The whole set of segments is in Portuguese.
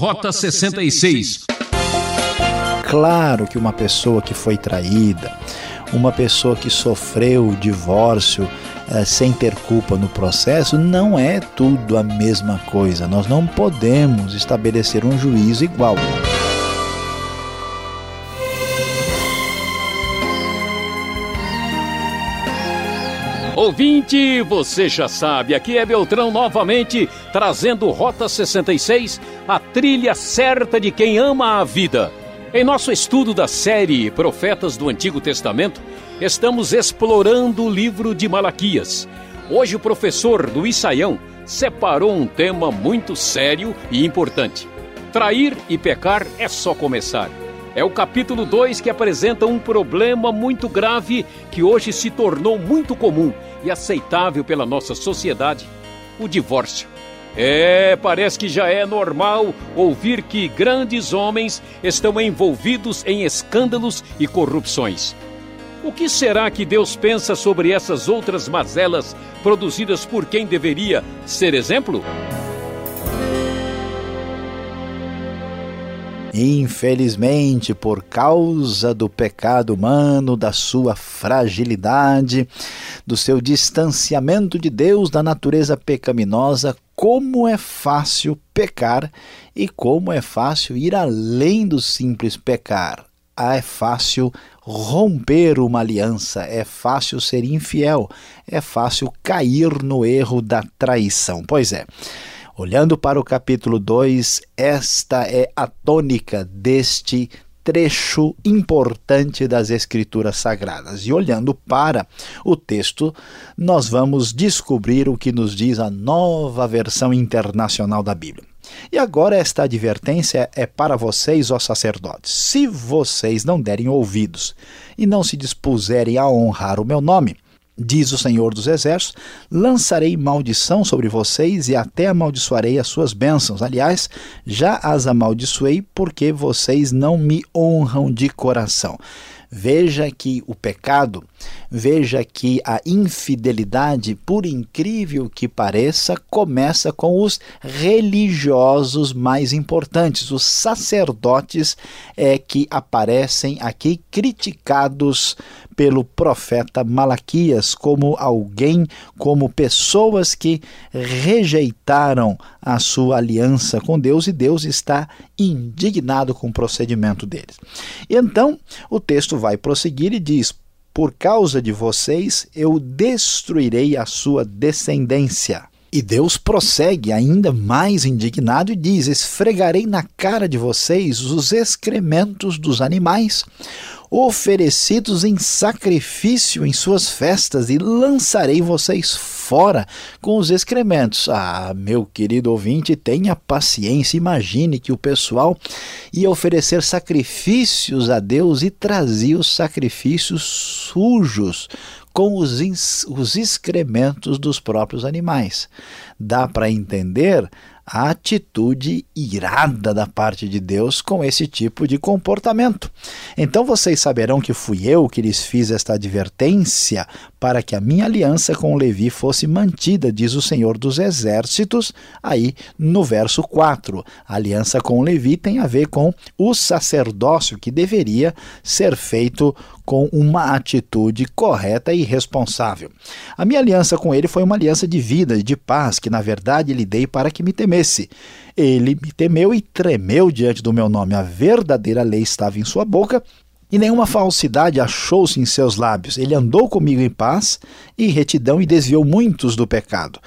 Rota 66. Claro que uma pessoa que foi traída, uma pessoa que sofreu o divórcio eh, sem ter culpa no processo, não é tudo a mesma coisa. Nós não podemos estabelecer um juízo igual. Ouvinte, você já sabe, aqui é Beltrão novamente trazendo Rota 66, a trilha certa de quem ama a vida. Em nosso estudo da série Profetas do Antigo Testamento, estamos explorando o livro de Malaquias. Hoje o professor Luiz Saião separou um tema muito sério e importante. Trair e pecar é só começar. É o capítulo 2 que apresenta um problema muito grave que hoje se tornou muito comum e aceitável pela nossa sociedade: o divórcio. É, parece que já é normal ouvir que grandes homens estão envolvidos em escândalos e corrupções. O que será que Deus pensa sobre essas outras mazelas produzidas por quem deveria ser exemplo? Infelizmente, por causa do pecado humano, da sua fragilidade, do seu distanciamento de Deus, da natureza pecaminosa, como é fácil pecar e como é fácil ir além do simples pecar. Ah, é fácil romper uma aliança, é fácil ser infiel, é fácil cair no erro da traição. Pois é. Olhando para o capítulo 2, esta é a tônica deste trecho importante das Escrituras Sagradas. E olhando para o texto, nós vamos descobrir o que nos diz a nova versão internacional da Bíblia. E agora esta advertência é para vocês, ó sacerdotes. Se vocês não derem ouvidos e não se dispuserem a honrar o meu nome, Diz o Senhor dos Exércitos: lançarei maldição sobre vocês e até amaldiçoarei as suas bênçãos. Aliás, já as amaldiçoei porque vocês não me honram de coração. Veja que o pecado, veja que a infidelidade, por incrível que pareça, começa com os religiosos mais importantes, os sacerdotes é que aparecem aqui criticados pelo profeta Malaquias como alguém, como pessoas que rejeitaram a sua aliança com Deus e Deus está indignado com o procedimento deles. Então, o texto vai prosseguir e diz: Por causa de vocês eu destruirei a sua descendência. E Deus prossegue ainda mais indignado e diz: Esfregarei na cara de vocês os excrementos dos animais, oferecidos em sacrifício em suas festas, e lançarei vocês fora com os excrementos. Ah, meu querido ouvinte, tenha paciência. Imagine que o pessoal ia oferecer sacrifícios a Deus e trazia os sacrifícios sujos com os, os excrementos dos próprios animais. Dá para entender a atitude irada da parte de Deus com esse tipo de comportamento. Então vocês saberão que fui eu que lhes fiz esta advertência para que a minha aliança com Levi fosse mantida, diz o Senhor dos Exércitos, aí no verso 4. A aliança com Levi tem a ver com o sacerdócio que deveria ser feito com uma atitude correta e responsável. A minha aliança com ele foi uma aliança de vida e de paz, que na verdade lhe dei para que me temesse. Ele me temeu e tremeu diante do meu nome. A verdadeira lei estava em sua boca e nenhuma falsidade achou-se em seus lábios. Ele andou comigo em paz e retidão e desviou muitos do pecado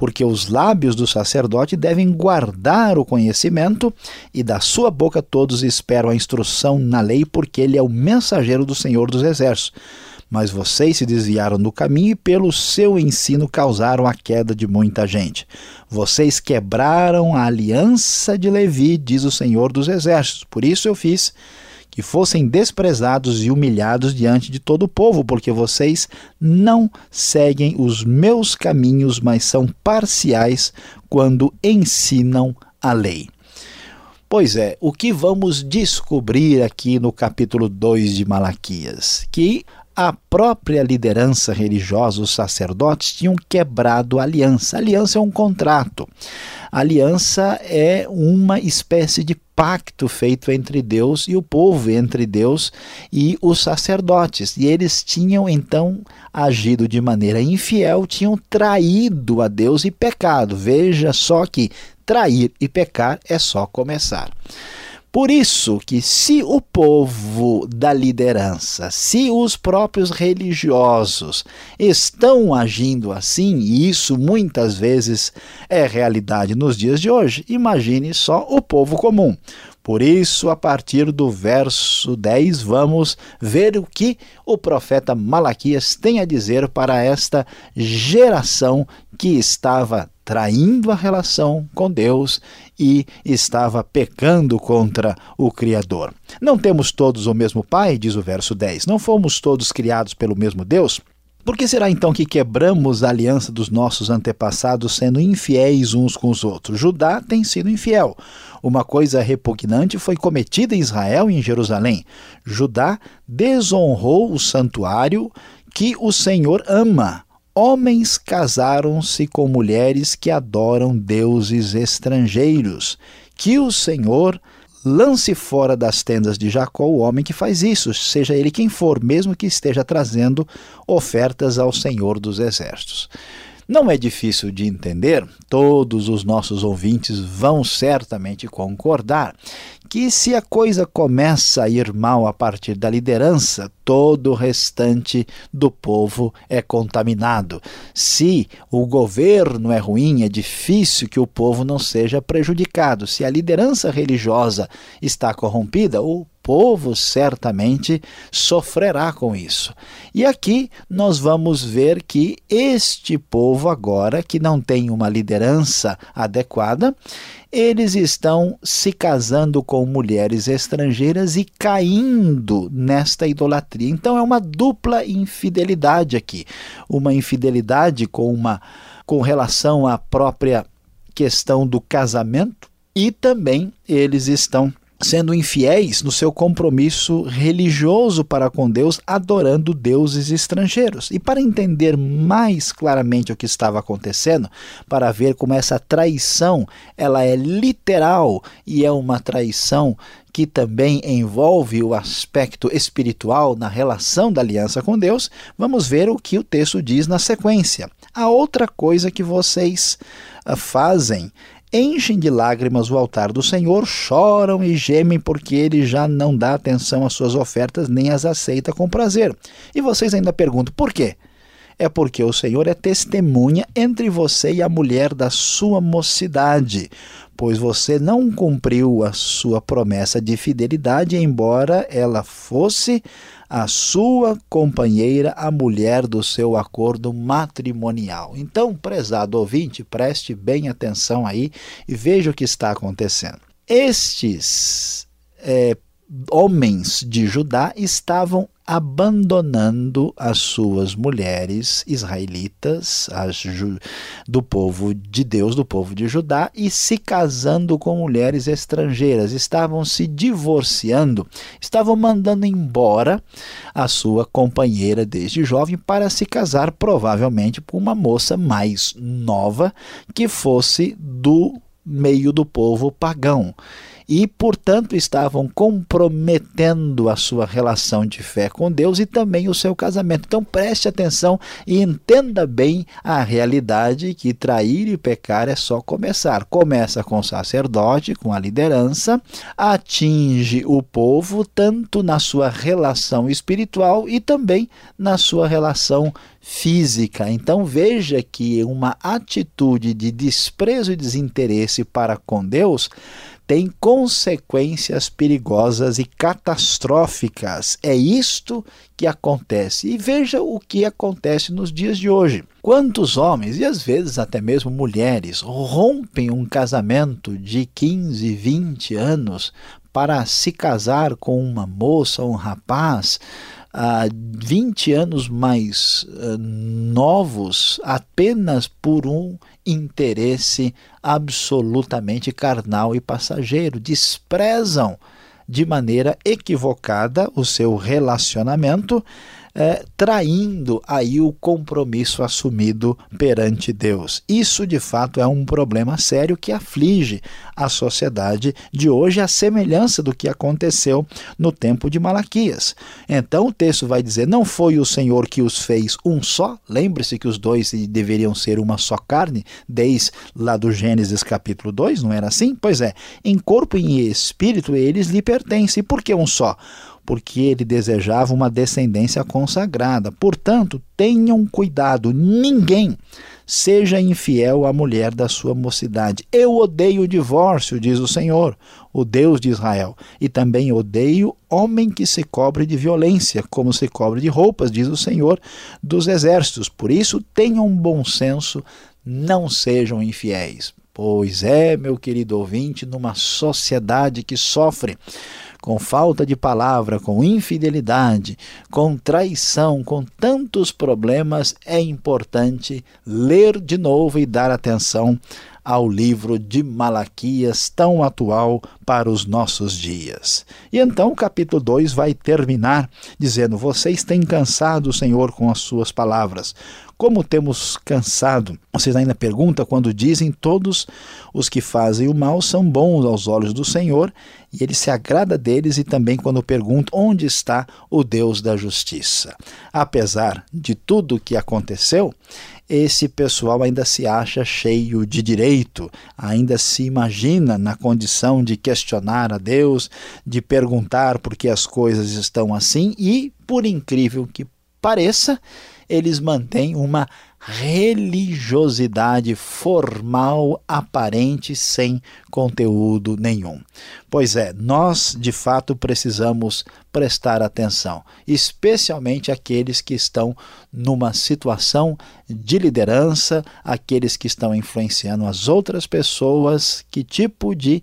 porque os lábios do sacerdote devem guardar o conhecimento, e da sua boca todos esperam a instrução na lei, porque ele é o mensageiro do Senhor dos Exércitos. Mas vocês se desviaram do caminho e, pelo seu ensino, causaram a queda de muita gente. Vocês quebraram a aliança de Levi, diz o Senhor dos Exércitos. Por isso eu fiz que fossem desprezados e humilhados diante de todo o povo, porque vocês não seguem os meus caminhos, mas são parciais quando ensinam a lei. Pois é, o que vamos descobrir aqui no capítulo 2 de Malaquias? Que a própria liderança religiosa, os sacerdotes, tinham quebrado a aliança. A aliança é um contrato. A aliança é uma espécie de pacto feito entre Deus e o povo, entre Deus e os sacerdotes. E eles tinham então agido de maneira infiel, tinham traído a Deus e pecado. Veja só que trair e pecar é só começar. Por isso que se o povo da liderança, se os próprios religiosos estão agindo assim, e isso muitas vezes é realidade nos dias de hoje, imagine só o povo comum. Por isso, a partir do verso 10, vamos ver o que o profeta Malaquias tem a dizer para esta geração que estava traindo a relação com Deus e estava pecando contra o Criador. Não temos todos o mesmo Pai, diz o verso 10. Não fomos todos criados pelo mesmo Deus? Por que será então que quebramos a aliança dos nossos antepassados sendo infiéis uns com os outros? Judá tem sido infiel. Uma coisa repugnante foi cometida em Israel e em Jerusalém. Judá desonrou o santuário que o Senhor ama homens casaram-se com mulheres que adoram deuses estrangeiros. Que o Senhor lance fora das tendas de Jacó o homem que faz isso, seja ele quem for, mesmo que esteja trazendo ofertas ao Senhor dos Exércitos. Não é difícil de entender, todos os nossos ouvintes vão certamente concordar que se a coisa começa a ir mal a partir da liderança, todo o restante do povo é contaminado. Se o governo é ruim, é difícil que o povo não seja prejudicado. Se a liderança religiosa está corrompida, o povo certamente sofrerá com isso. E aqui nós vamos ver que este povo, agora que não tem uma liderança adequada, eles estão se casando com mulheres estrangeiras e caindo nesta idolatria. Então é uma dupla infidelidade aqui, uma infidelidade com uma com relação à própria questão do casamento e também eles estão sendo infiéis no seu compromisso religioso para com Deus, adorando deuses estrangeiros. E para entender mais claramente o que estava acontecendo, para ver como essa traição, ela é literal e é uma traição que também envolve o aspecto espiritual na relação da aliança com Deus, vamos ver o que o texto diz na sequência. A outra coisa que vocês ah, fazem enchem de lágrimas o altar do Senhor, choram e gemem porque ele já não dá atenção às suas ofertas nem as aceita com prazer. E vocês ainda perguntam por quê? É porque o Senhor é testemunha entre você e a mulher da sua mocidade, pois você não cumpriu a sua promessa de fidelidade, embora ela fosse a sua companheira, a mulher do seu acordo matrimonial. Então, prezado ouvinte, preste bem atenção aí e veja o que está acontecendo. Estes é, homens de Judá estavam abandonando as suas mulheres israelitas, as do povo de Deus, do povo de Judá, e se casando com mulheres estrangeiras. Estavam se divorciando, estavam mandando embora a sua companheira desde jovem para se casar, provavelmente, com uma moça mais nova que fosse do meio do povo pagão e, portanto, estavam comprometendo a sua relação de fé com Deus e também o seu casamento. Então, preste atenção e entenda bem a realidade que trair e pecar é só começar. Começa com o sacerdote, com a liderança, atinge o povo tanto na sua relação espiritual e também na sua relação física. Então veja que uma atitude de desprezo e desinteresse para com Deus tem consequências perigosas e catastróficas. É isto que acontece. E veja o que acontece nos dias de hoje. Quantos homens, e às vezes até mesmo mulheres, rompem um casamento de 15, 20 anos para se casar com uma moça ou um rapaz uh, 20 anos mais uh, novos apenas por um interesse absolutamente carnal e passageiro. Desprezam de maneira equivocada o seu relacionamento é, traindo aí o compromisso assumido perante Deus. Isso de fato é um problema sério que aflige a sociedade de hoje, a semelhança do que aconteceu no tempo de Malaquias. Então o texto vai dizer: Não foi o Senhor que os fez um só? Lembre-se que os dois deveriam ser uma só carne, desde lá do Gênesis capítulo 2, não era assim? Pois é, em corpo e em espírito eles lhe pertencem. Por que um só? Porque ele desejava uma descendência consagrada. Portanto, tenham cuidado, ninguém seja infiel à mulher da sua mocidade. Eu odeio o divórcio, diz o Senhor, o Deus de Israel, e também odeio homem que se cobre de violência, como se cobre de roupas, diz o Senhor dos exércitos. Por isso, tenham bom senso, não sejam infiéis. Pois é, meu querido ouvinte, numa sociedade que sofre com falta de palavra, com infidelidade, com traição, com tantos problemas, é importante ler de novo e dar atenção ao livro de Malaquias, tão atual para os nossos dias. E então o capítulo 2 vai terminar dizendo: Vocês têm cansado o Senhor com as suas palavras. Como temos cansado? Vocês ainda perguntam quando dizem: Todos os que fazem o mal são bons aos olhos do Senhor, e ele se agrada deles, e também quando perguntam: Onde está o Deus da justiça? Apesar de tudo o que aconteceu, esse pessoal ainda se acha cheio de direito, ainda se imagina na condição de questionar a Deus, de perguntar por que as coisas estão assim e, por incrível que pareça, eles mantêm uma religiosidade formal, aparente, sem conteúdo nenhum. Pois é, nós de fato precisamos prestar atenção, especialmente aqueles que estão numa situação de liderança, aqueles que estão influenciando as outras pessoas, que tipo de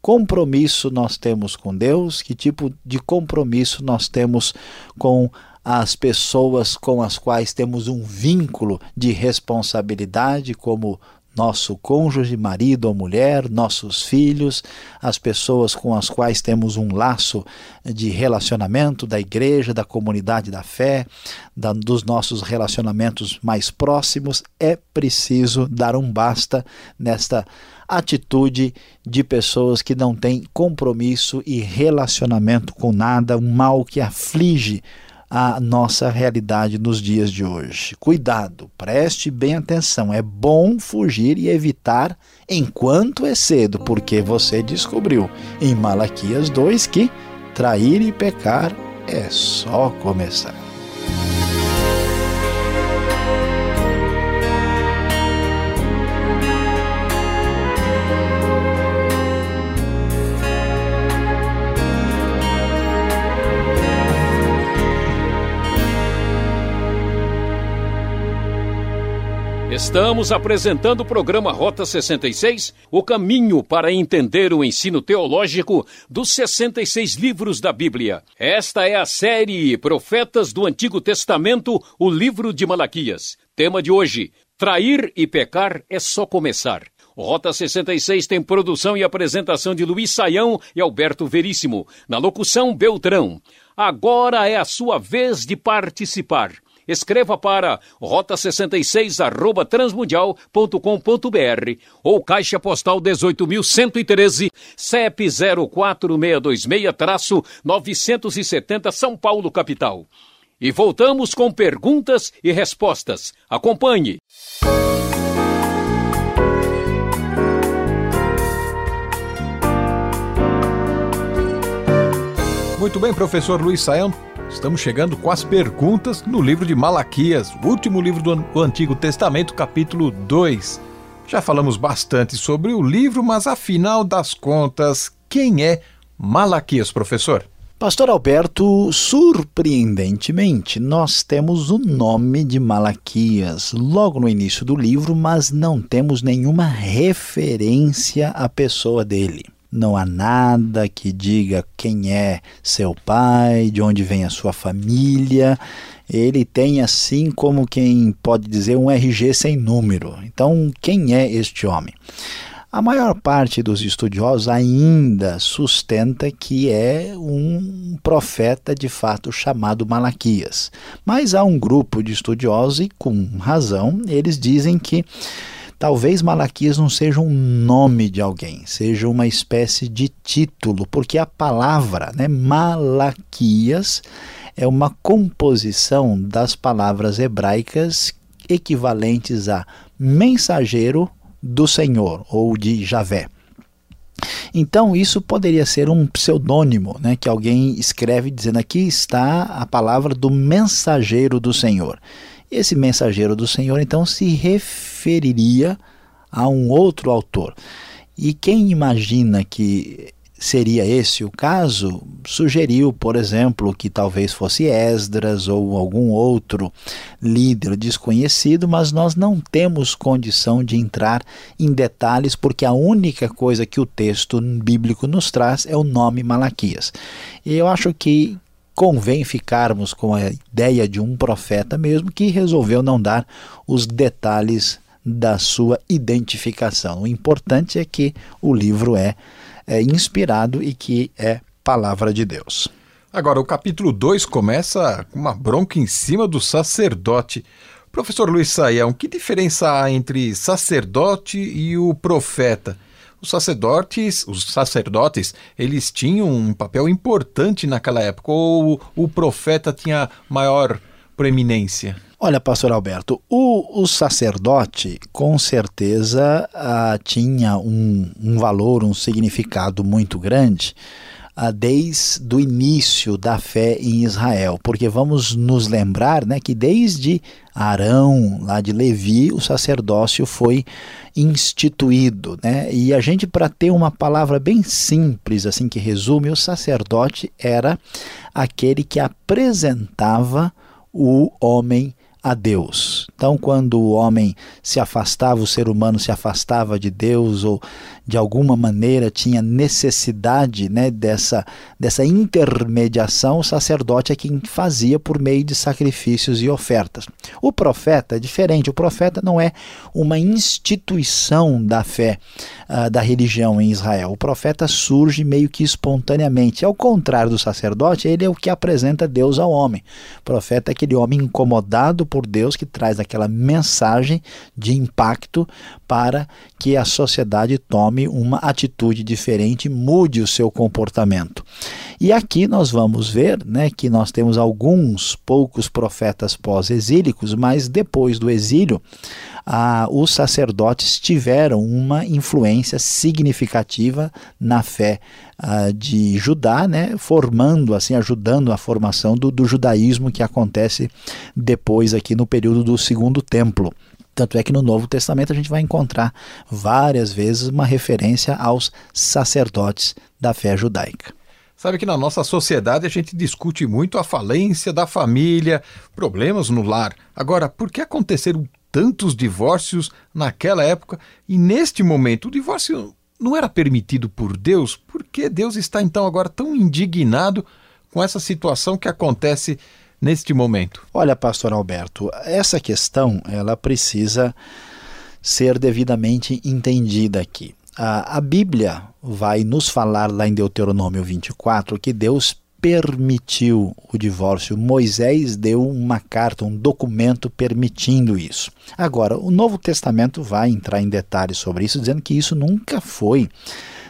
compromisso nós temos com Deus, que tipo de compromisso nós temos com as pessoas com as quais temos um vínculo de responsabilidade, como nosso cônjuge, marido ou mulher, nossos filhos, as pessoas com as quais temos um laço de relacionamento da igreja, da comunidade da fé, da, dos nossos relacionamentos mais próximos, é preciso dar um basta nesta atitude de pessoas que não têm compromisso e relacionamento com nada, um mal que aflige a nossa realidade nos dias de hoje. Cuidado, preste bem atenção. É bom fugir e evitar enquanto é cedo, porque você descobriu em Malaquias 2 que trair e pecar é só começar. Estamos apresentando o programa Rota 66, o caminho para entender o ensino teológico dos 66 livros da Bíblia. Esta é a série Profetas do Antigo Testamento, o livro de Malaquias. Tema de hoje: Trair e pecar é só começar. Rota 66 tem produção e apresentação de Luiz Saião e Alberto Veríssimo. Na locução, Beltrão. Agora é a sua vez de participar escreva para rota66 arroba transmundial.com.br ou caixa postal 18.113 CEP 04626-970 São Paulo, capital. E voltamos com perguntas e respostas. Acompanhe. Muito bem, professor Luiz Saião. Estamos chegando com as perguntas no livro de Malaquias, o último livro do Antigo Testamento, capítulo 2. Já falamos bastante sobre o livro, mas afinal das contas, quem é Malaquias, professor? Pastor Alberto, surpreendentemente, nós temos o nome de Malaquias logo no início do livro, mas não temos nenhuma referência à pessoa dele não há nada que diga quem é seu pai, de onde vem a sua família. Ele tem assim como quem pode dizer um RG sem número. Então, quem é este homem? A maior parte dos estudiosos ainda sustenta que é um profeta de fato chamado Malaquias. Mas há um grupo de estudiosos, e com razão, eles dizem que talvez Malaquias não seja um nome de alguém, seja uma espécie de título, porque a palavra né, Malaquias é uma composição das palavras hebraicas equivalentes a mensageiro do Senhor ou de Javé. Então, isso poderia ser um pseudônimo, né, que alguém escreve dizendo aqui está a palavra do mensageiro do Senhor. Esse mensageiro do Senhor, então, se referiria a um outro autor. E quem imagina que seria esse o caso, sugeriu, por exemplo, que talvez fosse Esdras ou algum outro líder desconhecido, mas nós não temos condição de entrar em detalhes, porque a única coisa que o texto bíblico nos traz é o nome Malaquias. E eu acho que convém ficarmos com a ideia de um profeta mesmo que resolveu não dar os detalhes da sua identificação. O importante é que o livro é é inspirado e que é palavra de Deus. Agora, o capítulo 2 começa com uma bronca em cima do sacerdote. Professor Luiz Saião, que diferença há entre sacerdote e o profeta? Os sacerdotes, os sacerdotes, eles tinham um papel importante naquela época, ou o profeta tinha maior preeminência? Olha, pastor Alberto, o, o sacerdote com certeza ah, tinha um, um, valor, um significado muito grande ah, desde o início da fé em Israel, porque vamos nos lembrar né, que desde Arão, lá de Levi, o sacerdócio foi instituído. Né? E a gente, para ter uma palavra bem simples, assim que resume, o sacerdote era aquele que apresentava o homem a Deus. Então, quando o homem se afastava, o ser humano se afastava de Deus ou de alguma maneira tinha necessidade né, dessa, dessa intermediação, o sacerdote é quem fazia por meio de sacrifícios e ofertas. O profeta é diferente, o profeta não é uma instituição da fé, uh, da religião em Israel. O profeta surge meio que espontaneamente. Ao contrário do sacerdote, ele é o que apresenta Deus ao homem. O profeta é aquele homem incomodado por Deus que traz aquela mensagem de impacto para que a sociedade tome uma atitude diferente, mude o seu comportamento. E aqui nós vamos ver né, que nós temos alguns poucos profetas pós-exílicos, mas depois do exílio, ah, os sacerdotes tiveram uma influência significativa na fé ah, de Judá, né, formando, assim, ajudando a formação do, do judaísmo que acontece depois aqui no período do Segundo Templo. Tanto é que no Novo Testamento a gente vai encontrar várias vezes uma referência aos sacerdotes da fé judaica. Sabe que na nossa sociedade a gente discute muito a falência da família, problemas no lar. Agora, por que aconteceram tantos divórcios naquela época e neste momento o divórcio não era permitido por Deus? Por que Deus está então agora tão indignado com essa situação que acontece neste momento? Olha, pastor Alberto, essa questão ela precisa ser devidamente entendida aqui. A, Bíblia vai nos falar lá em Deuteronômio 24 que Deus permitiu o divórcio. Moisés deu uma carta, um documento permitindo isso. Agora, o Novo Testamento vai entrar em detalhes sobre isso, dizendo que isso nunca foi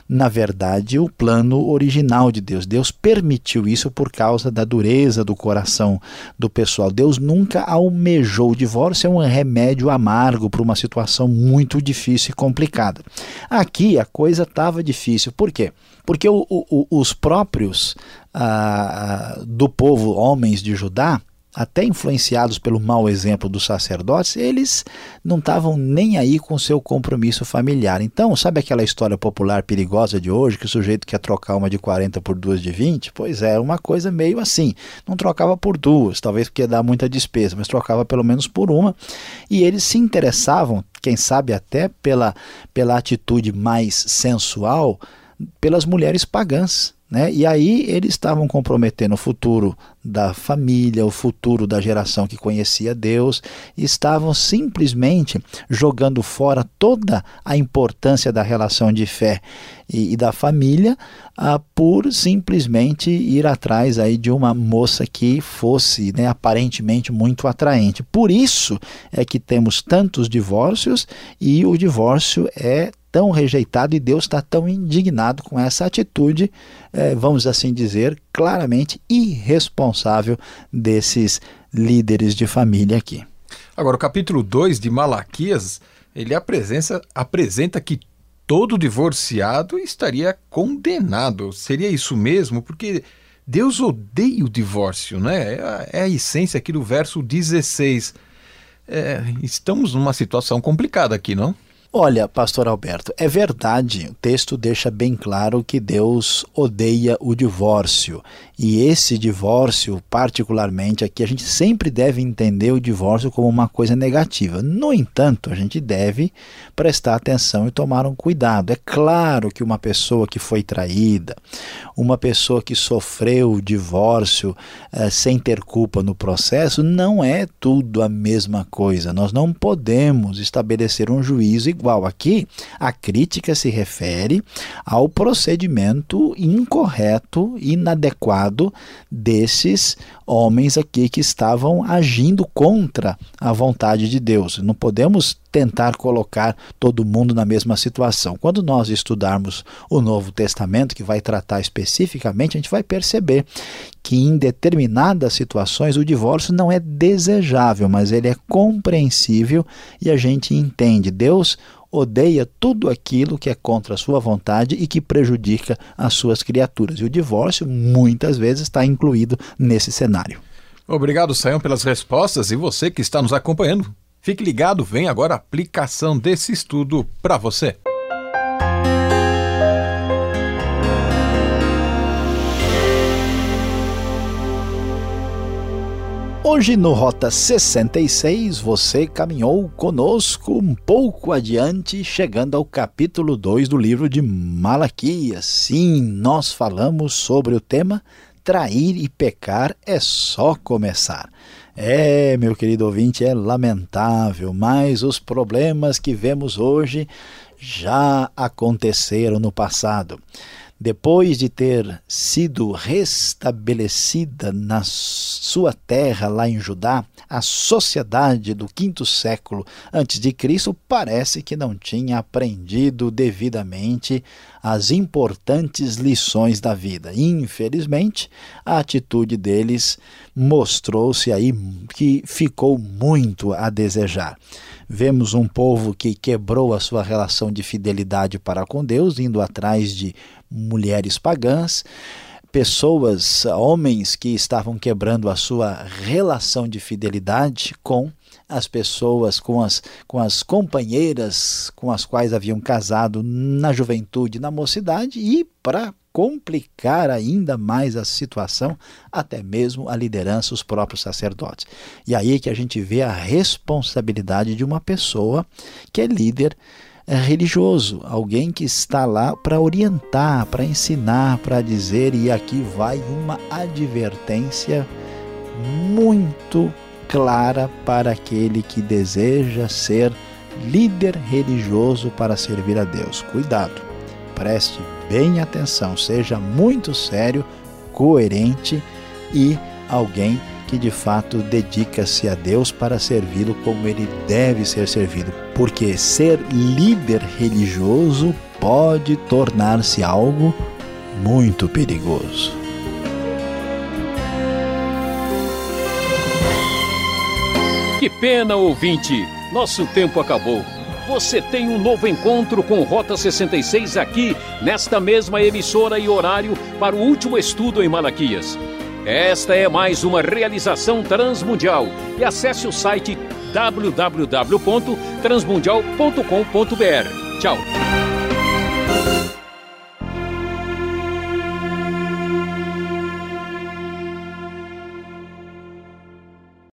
na verdade, o plano original de Deus. Deus permitiu isso por causa da dureza do coração do pessoal. Deus nunca almejou o divórcio, é um remédio amargo para uma situação muito difícil e complicada. Aqui a coisa estava difícil. Por quê? Porque o, o, os próprios ah, do povo, homens de Judá, até influenciados pelo mau exemplo dos sacerdotes, eles não estavam nem aí com seu compromisso familiar. Então, sabe aquela história popular perigosa de hoje, que o sujeito quer trocar uma de 40 por duas de 20? Pois é, uma coisa meio assim. Não trocava por duas, talvez porque ia dar muita despesa, mas trocava pelo menos por uma. E eles se interessavam, quem sabe até pela, pela atitude mais sensual, pelas mulheres pagãs. Né? E aí eles estavam comprometendo o futuro da família, o futuro da geração que conhecia Deus, estavam simplesmente jogando fora toda a importância da relação de fé e, e da família ah, por simplesmente ir atrás aí de uma moça que fosse né, aparentemente muito atraente. Por isso é que temos tantos divórcios e o divórcio é tão rejeitado e Deus está tão indignado com essa atitude, eh, vamos assim dizer, claramente irresponsável desses líderes de família aqui. Agora, o capítulo 2 de Malaquias, ele apresenta, apresenta que todo divorciado estaria condenado. Seria isso mesmo? Porque Deus odeia o divórcio, né? É a, é a essência aqui do verso 16. É, estamos numa situação complicada aqui, não? Olha, pastor Alberto, é verdade, o texto deixa bem claro que Deus odeia o divórcio. E esse divórcio, particularmente aqui, a gente sempre deve entender o divórcio como uma coisa negativa. No entanto, a gente deve prestar atenção e tomar um cuidado. É claro que uma pessoa que foi traída, uma pessoa que sofreu o divórcio eh, sem ter culpa no processo, não é tudo a mesma coisa. Nós não podemos estabelecer um juízo igual. Aqui, a crítica se refere ao procedimento incorreto, inadequado desses homens aqui que estavam agindo contra a vontade de Deus. Não podemos tentar colocar todo mundo na mesma situação. Quando nós estudarmos o Novo Testamento, que vai tratar especificamente, a gente vai perceber que em determinadas situações o divórcio não é desejável, mas ele é compreensível e a gente entende. Deus odeia tudo aquilo que é contra a sua vontade e que prejudica as suas criaturas. E o divórcio muitas vezes está incluído nesse cenário. Obrigado, Sayão, pelas respostas e você que está nos acompanhando. Fique ligado, vem agora a aplicação desse estudo para você. Hoje no Rota 66 você caminhou conosco um pouco adiante, chegando ao capítulo 2 do livro de Malaquias. Sim, nós falamos sobre o tema Trair e pecar é só começar. É, meu querido ouvinte, é lamentável, mas os problemas que vemos hoje já aconteceram no passado depois de ter sido restabelecida na sua terra lá em Judá, a sociedade do quinto século antes de Cristo parece que não tinha aprendido devidamente as importantes lições da vida. Infelizmente, a atitude deles mostrou-se aí que ficou muito a desejar. Vemos um povo que quebrou a sua relação de fidelidade para com Deus, indo atrás de mulheres pagãs, pessoas, homens que estavam quebrando a sua relação de fidelidade com as pessoas, com as, com as companheiras com as quais haviam casado na juventude, na mocidade, e para complicar ainda mais a situação, até mesmo a liderança, os próprios sacerdotes. E aí é que a gente vê a responsabilidade de uma pessoa que é líder é religioso, alguém que está lá para orientar, para ensinar, para dizer, e aqui vai uma advertência muito clara para aquele que deseja ser líder religioso para servir a Deus. Cuidado, preste bem atenção, seja muito sério, coerente e alguém que de fato dedica-se a Deus para servi-lo como ele deve ser servido. Porque ser líder religioso pode tornar-se algo muito perigoso. Que pena, ouvinte! Nosso tempo acabou. Você tem um novo encontro com Rota 66 aqui, nesta mesma emissora e horário, para o último estudo em Malaquias. Esta é mais uma realização transmundial. E acesse o site www.transmundial.com.br. Tchau.